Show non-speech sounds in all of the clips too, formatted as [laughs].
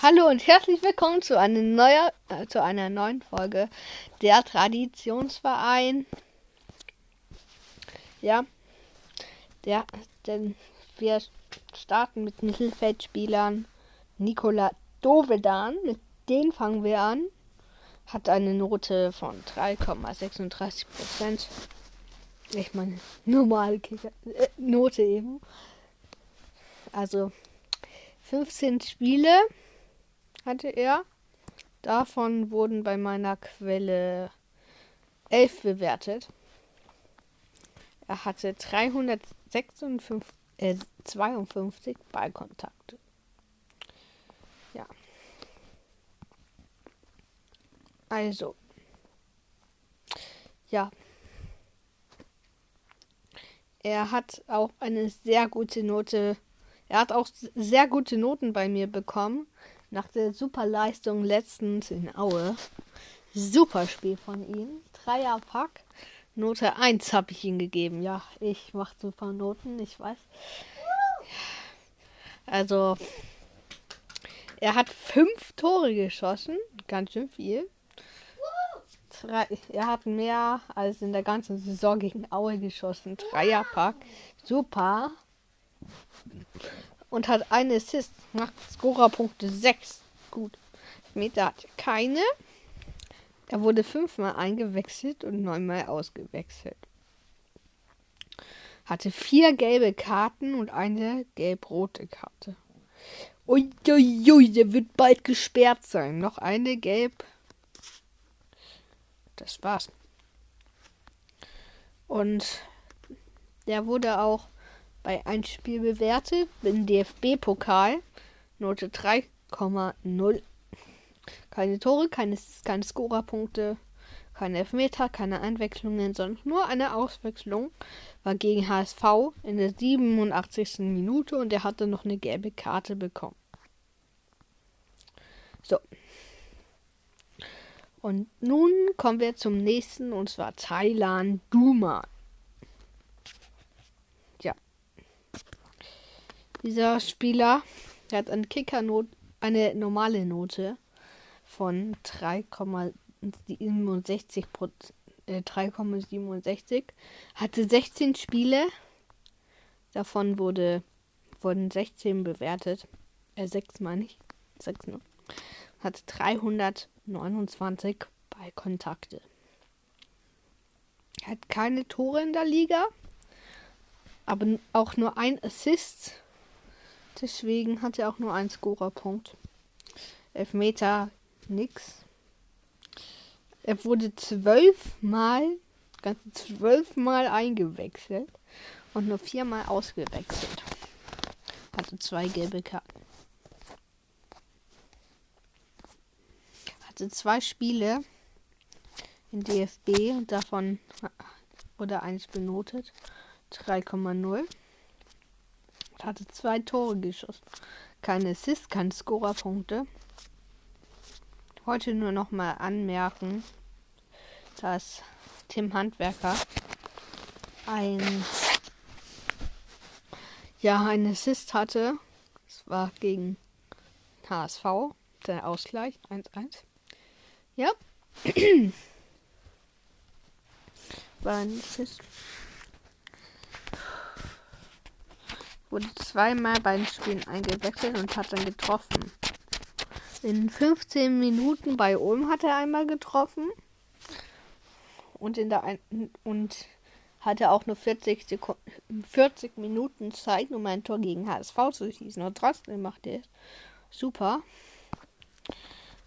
Hallo und herzlich willkommen zu einer, neuer, äh, zu einer neuen Folge der Traditionsverein. Ja, der, denn wir starten mit Mittelfeldspielern Nikola Dovedan, mit denen fangen wir an. Hat eine Note von 3,36 Prozent. Ich meine, normale Kicker, äh, Note eben. Also 15 Spiele hatte er. Davon wurden bei meiner Quelle 11 bewertet. Er hatte 352 äh, Ballkontakte. Ja. Also. Ja. Er hat auch eine sehr gute Note. Er hat auch sehr gute Noten bei mir bekommen. Nach der Superleistung letztens in Aue. Super Spiel von ihm. Dreierpack. Note 1 habe ich ihm gegeben. Ja, ich mache super Noten, ich weiß. Also, er hat fünf Tore geschossen. Ganz schön viel. Er hat mehr als in der ganzen Saison gegen Aue geschossen. Dreierpack. Super und hat eine Assist. Macht Scorerpunkte 6. Gut. Meter hat keine. Er wurde fünfmal eingewechselt und neunmal ausgewechselt. Hatte vier gelbe Karten und eine gelb-rote Karte. Uiuiui, der wird bald gesperrt sein. Noch eine gelb. Das war's. Und der wurde auch bei ein Spiel bewertet, im DFB-Pokal, Note 3,0. Keine Tore, keine, keine Scorerpunkte, keine Elfmeter, keine Einwechslungen, sondern nur eine Auswechslung. War gegen HSV in der 87. Minute und er hatte noch eine gelbe Karte bekommen. So. Und nun kommen wir zum nächsten und zwar Thailand Duma. Dieser Spieler der hat eine Kickernote, eine normale Note von 3,67 äh, 3,67 hatte 16 Spiele. Davon wurde wurden 16 bewertet. Äh 6 meine ich. 6 ne? hat 329 Ballkontakte. Hat keine Tore in der Liga aber auch nur ein Assist Deswegen hat er auch nur einen Scorerpunkt. Elfmeter, nix. Er wurde zwölfmal, ganze zwölfmal eingewechselt und nur viermal ausgewechselt. Hatte zwei gelbe Karten. Hatte zwei Spiele in DFB und davon wurde eins benotet. 3,0 hatte zwei Tore geschossen. Keine Assists, keine Scorerpunkte. Heute nur noch mal anmerken, dass Tim Handwerker ein ja ein Assist hatte. Es war gegen HSV der Ausgleich 1-1. Ja. [clears throat] war ein Assist. Wurde zweimal bei den Spielen eingewechselt und hat dann getroffen. In 15 Minuten bei Ulm hat er einmal getroffen. Und in der ein und hatte auch nur 40, Sekunden, 40 Minuten Zeit, um ein Tor gegen HSV zu schießen. Und trotzdem macht er es. Super.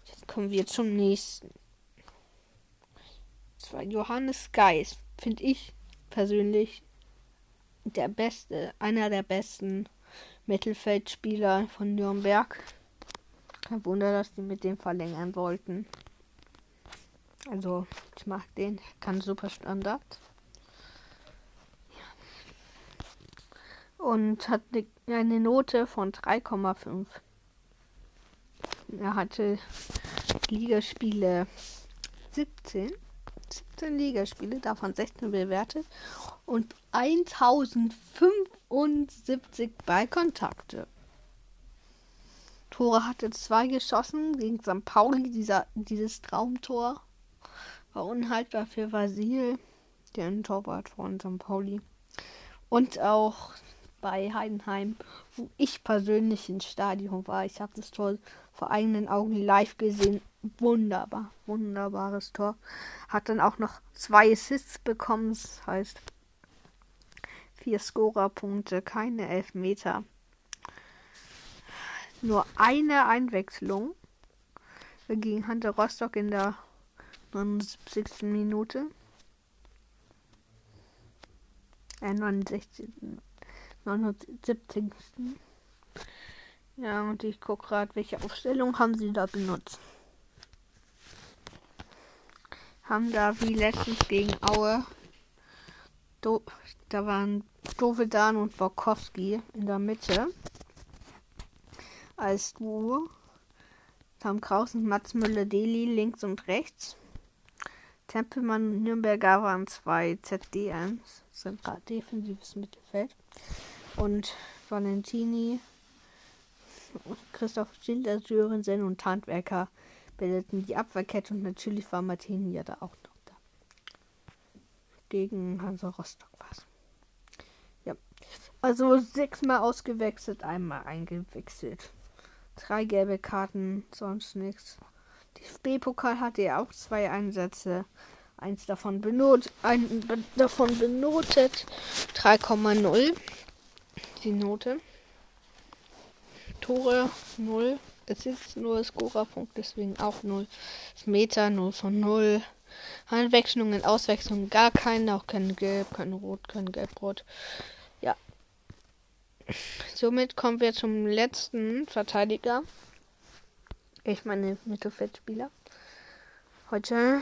Jetzt kommen wir zum nächsten. Das Johannes Geis. Finde ich persönlich der beste, einer der besten Mittelfeldspieler von Nürnberg. Kein Wunder, dass die mit dem verlängern wollten. Also, ich mag den, kann super Standard. Und hat eine Note von 3,5. Er hatte Ligaspiele 17. 17 Ligaspiele, davon 16 bewertet und 1075 Ballkontakte. Tore hatte zwei geschossen gegen St. Pauli, dieser, dieses Traumtor. War unhaltbar für Vasil, den Torwart von St. Pauli. Und auch bei Heidenheim, wo ich persönlich ins Stadion war. Ich habe das Tor vor eigenen Augen live gesehen. Wunderbar, wunderbares Tor. Hat dann auch noch zwei Assists bekommen. Das heißt, vier Scorerpunkte, keine Elfmeter. Nur eine Einwechslung gegen Hunter Rostock in der 79. Minute. Äh, 69. 79. Ja, und ich gucke gerade, welche Aufstellung haben sie da benutzt. Haben da wie letztens gegen Aue. Do, da waren Dovedan und Borkowski in der Mitte. Als Duo. Tom Kraus und Mats Müller-Deli links und rechts. Tempelmann und Nürnberger waren zwei ZDMs, zentral defensives Mittelfeld. Und Valentini, Christoph Schilder, Sörensen und Handwerker bildeten die Abwehrkette und natürlich war Martini ja da auch noch da. Gegen Hansa Rostock war es. Ja. Also sechsmal ausgewechselt, einmal eingewechselt. Drei gelbe Karten, sonst nichts. DFB-Pokal hatte er auch zwei Einsätze. Eins davon, benot ein, davon benotet 3,0. Die Note. Tore 0. Es ist nur Scorerpunkt, deswegen auch 0. Meter 0 von 0. Einwechslungen, Auswechslungen gar keine, auch kein Gelb, kein Rot, kein Gelb-Rot. Ja. Somit kommen wir zum letzten Verteidiger. Ich meine Mittelfeldspieler. Heute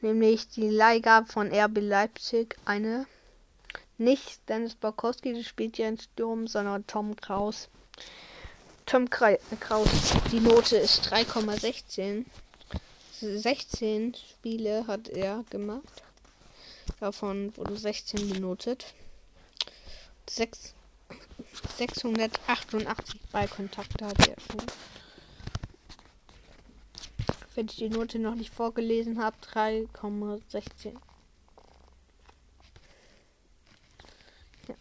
nämlich die Leihgabe von RB Leipzig eine nicht Dennis Borkowski, spielt ja in Sturm, sondern Tom Kraus. Tom Kraus, die Note ist 3,16. 16 Spiele hat er gemacht. Davon wurde 16 benotet. 6, 688 Ballkontakte hat er schon wenn ich die Note noch nicht vorgelesen habe, 3,16. Ja.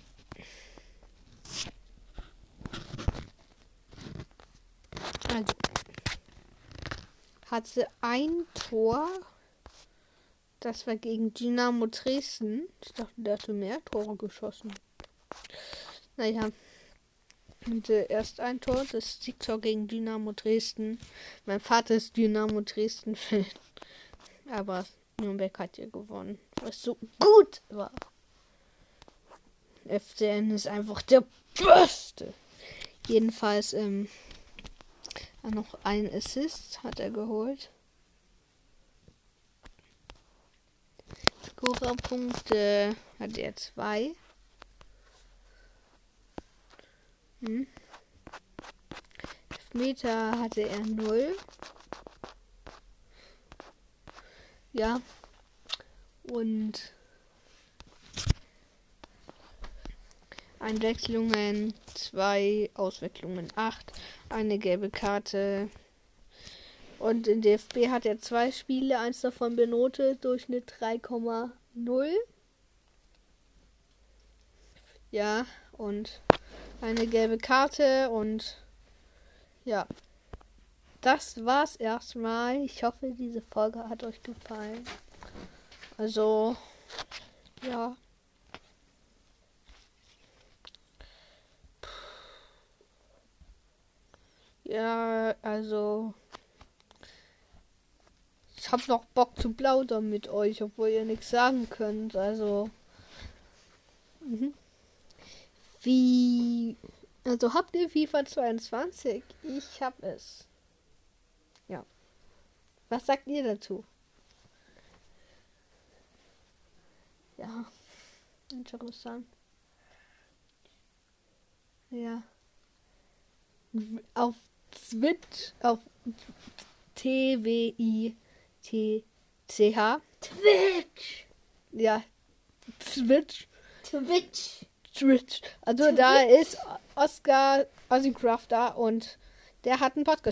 Also hatte ein Tor. Das war gegen Dynamo Dresden. Ich dachte, der hatte mehr Tore geschossen. Naja. Und äh, erst ein Tor, das Siegtor gegen Dynamo Dresden. Mein Vater ist Dynamo Dresden-Fan. [laughs] Aber Nürnberg hat ja gewonnen, was so gut war. FCN ist einfach der Beste. Jedenfalls ähm, noch ein Assist hat er geholt. Scorerpunkte hat er zwei. Hm. Meter hatte er 0. Ja. Und Einwechslungen 2, Auswechslungen 8, eine gelbe Karte. Und in DFB hat er zwei Spiele, eins davon benotet, Durchschnitt 3,0. Ja, und eine gelbe Karte und ja. Das war's erstmal. Ich hoffe, diese Folge hat euch gefallen. Also, ja. Ja, also. Ich hab noch Bock zu plaudern mit euch, obwohl ihr nichts sagen könnt. Also. Mhm. Wie. Also habt ihr FIFA 22? Ich hab es. Ja. Was sagt ihr dazu? Ja. Interessant. Ja. Auf Twitch, auf T-W-I-T-C-H. Twitch! Ja. Twitch. Twitch. Twitch. Also da ist Oscar Ozzycraft da und der hat einen Podcast.